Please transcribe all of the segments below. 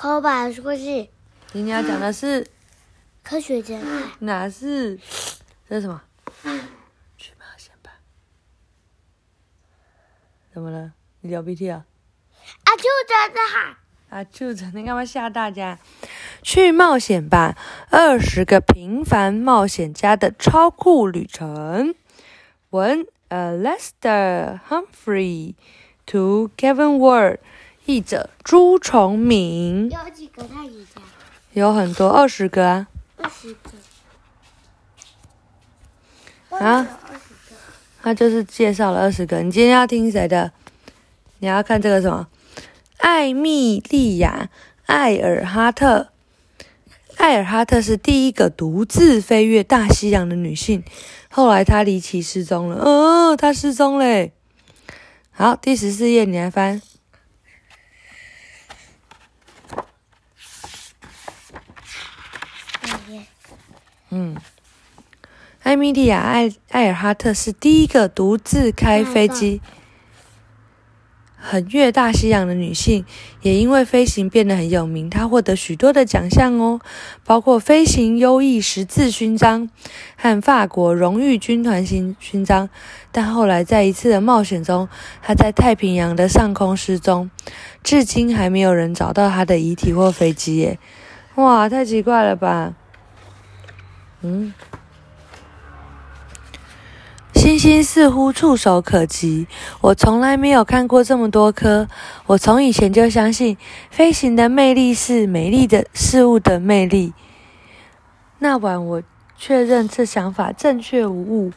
口把故事，今天要讲的是科学家哪是？这是什么？去冒险吧！怎么了？你流鼻涕啊？啊，就真的好。啊，就真的干嘛吓大家？去冒险吧！二十个平凡冒险家的超酷旅程。文：Lester Humphrey，图：Kevin Ward，译者：朱崇明。有几个太极家？有很多，二十个啊。二十个。啊？他就是介绍了二十个。你今天要听谁的？你要看这个什么？艾米莉亚·艾尔哈特。艾尔哈特是第一个独自飞越大西洋的女性。后来她离奇失踪了。哦，她失踪嘞。好，第十四页，你来翻。嗯。艾米莉亚·艾艾尔哈特是第一个独自开飞机、横越大西洋的女性，也因为飞行变得很有名。她获得许多的奖项哦，包括飞行优异十字勋章和法国荣誉军团勋勋章。但后来在一次的冒险中，她在太平洋的上空失踪，至今还没有人找到她的遗体或飞机耶！哇，太奇怪了吧？嗯。星星似乎触手可及，我从来没有看过这么多颗。我从以前就相信，飞行的魅力是美丽的事物的魅力。那晚，我确认这想法正确无误。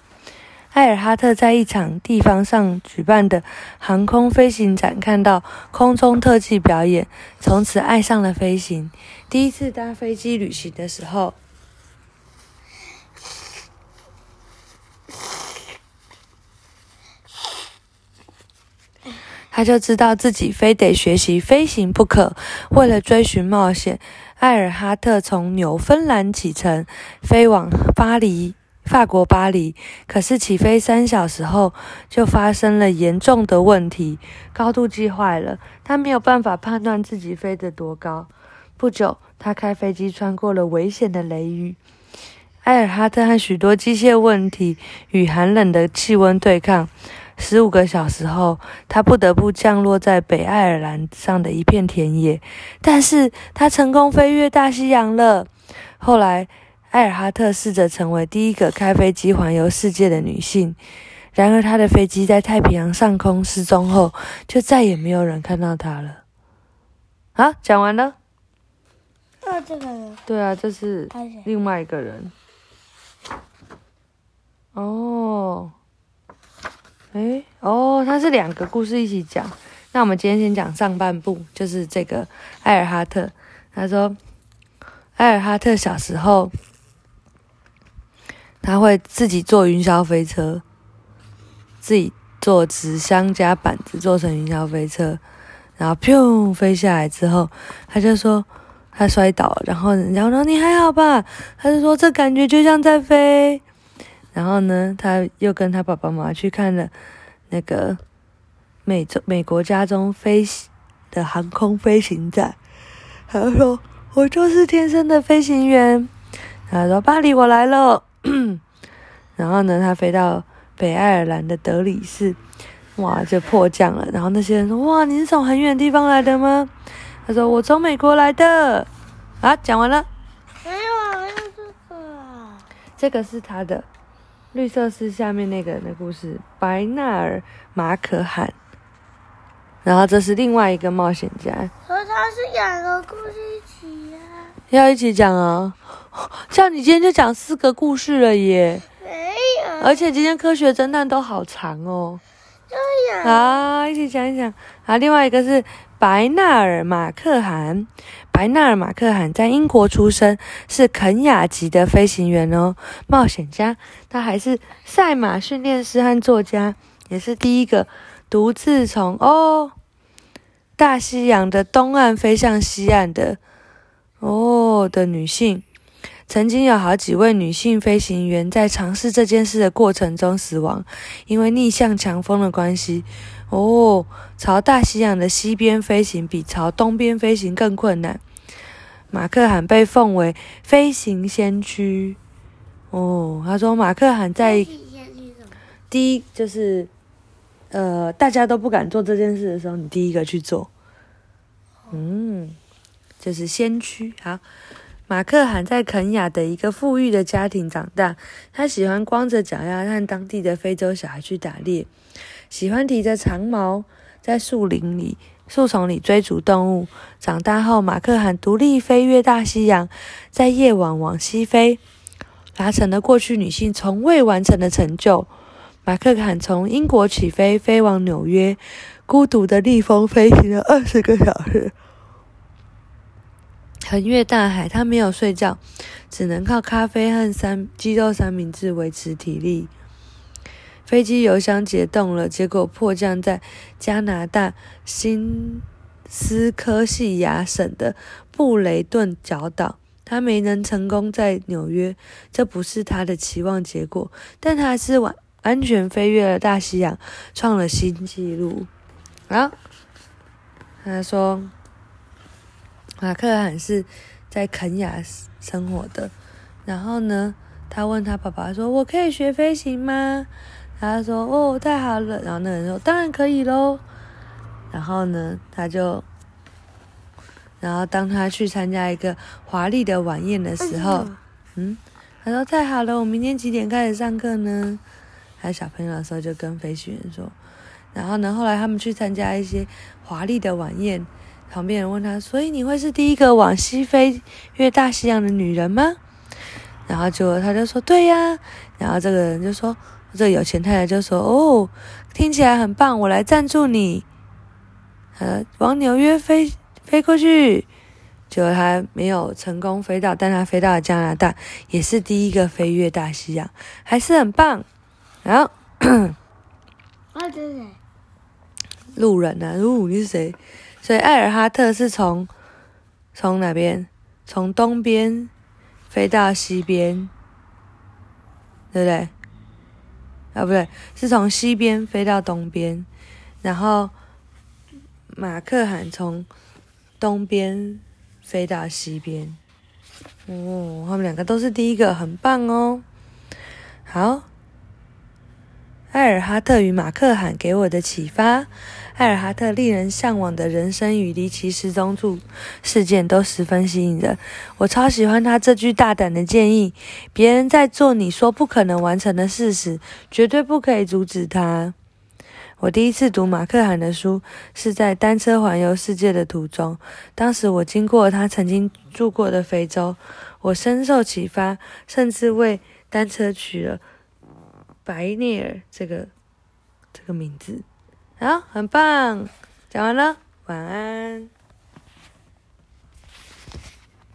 艾尔哈特在一场地方上举办的航空飞行展看到空中特技表演，从此爱上了飞行。第一次搭飞机旅行的时候。就知道自己非得学习飞行不可。为了追寻冒险，艾尔哈特从纽芬兰启程，飞往巴黎，法国巴黎。可是起飞三小时后，就发生了严重的问题，高度计坏了。他没有办法判断自己飞得多高。不久，他开飞机穿过了危险的雷雨。艾尔哈特和许多机械问题与寒冷的气温对抗。十五个小时后，他不得不降落在北爱尔兰上的一片田野，但是他成功飞越大西洋了。后来，艾尔哈特试着成为第一个开飞机环游世界的女性，然而她的飞机在太平洋上空失踪后，就再也没有人看到她了。啊，讲完了。啊，这个人。对啊，这是另外一个人。哦。哎，哦，他是两个故事一起讲。那我们今天先讲上半部，就是这个艾尔哈特。他说，艾尔哈特小时候，他会自己坐云霄飞车，自己做纸箱加板子做成云霄飞车，然后砰飞下来之后，他就说他摔倒了，然后人家说你还好吧？他就说这感觉就像在飞。然后呢，他又跟他爸爸妈妈去看了那个美洲美国家中飞行的航空飞行展。他说：“我就是天生的飞行员。”他说：“巴黎，我来了。”然后呢，他飞到北爱尔兰的德里士，哇，就迫降了。然后那些人说：“哇，你是从很远地方来的吗？”他说：“我从美国来的。”啊，讲完了。没有，没有这个。这个是他的。绿色是下面那个的故事，白纳尔马可汗。然后这是另外一个冒险家。和他是两个故事一起呀？要一起讲啊！像你今天就讲四个故事了耶。没有。而且今天科学侦探都好长哦。对呀。好，一起讲一讲。好，另外一个是白纳尔马克罕。白纳尔马克罕在英国出生，是肯雅籍的飞行员哦，冒险家。他还是赛马训练师和作家，也是第一个独自从哦大西洋的东岸飞向西岸的哦的女性。曾经有好几位女性飞行员在尝试这件事的过程中死亡，因为逆向强风的关系。哦，朝大西洋的西边飞行比朝东边飞行更困难。马克罕被奉为飞行先驱。哦，他说马克罕在第一就是呃大家都不敢做这件事的时候，你第一个去做。嗯，就是先驱。好，马克罕在肯雅的一个富裕的家庭长大，他喜欢光着脚丫和当地的非洲小孩去打猎，喜欢提着长矛在树林里。树丛里追逐动物。长大后，马克罕独立飞越大西洋，在夜晚往西飞，达成了过去女性从未完成的成就。马克罕从英国起飞，飞往纽约，孤独的逆风飞行了二十个小时，横越大海。他没有睡觉，只能靠咖啡和三鸡肉三明治维持体力。飞机油箱解冻了，结果迫降在加拿大新斯科西亚省的布雷顿角岛。他没能成功在纽约，这不是他的期望结果，但他是完安全飞越了大西洋，创了新纪录。好，他说马克罕是在肯雅生活的，然后呢，他问他爸爸说：“我可以学飞行吗？”他说：“哦，太好了。”然后那个人说：“当然可以喽。”然后呢，他就，然后当他去参加一个华丽的晚宴的时候，嗯，他说：“太好了，我明天几点开始上课呢？”还有小朋友的时候就跟飞行员说。然后呢，后来他们去参加一些华丽的晚宴，旁边人问他：“所以你会是第一个往西飞越大西洋的女人吗？”然后就他就说：“对呀。”然后这个人就说。这有钱太太就说：“哦，听起来很棒，我来赞助你。呃，往纽约飞飞过去，结果他没有成功飞到，但他飞到了加拿大，也是第一个飞越大西洋，还是很棒。然后，啊，是谁？路人啊，路你是谁？所以艾尔哈特是从从哪边？从东边飞到西边，对不对？”啊，不对，是从西边飞到东边，然后马克罕从东边飞到西边。哦，他们两个都是第一个，很棒哦。好，艾尔哈特与马克罕给我的启发。艾尔哈特令人向往的人生与离奇失踪处事件都十分吸引人，我超喜欢他这句大胆的建议：别人在做你说不可能完成的事时，绝对不可以阻止他。我第一次读马克罕的书是在单车环游世界的途中，当时我经过他曾经住过的非洲，我深受启发，甚至为单车取了白内尔这个这个名字。好，很棒，讲完了，晚安。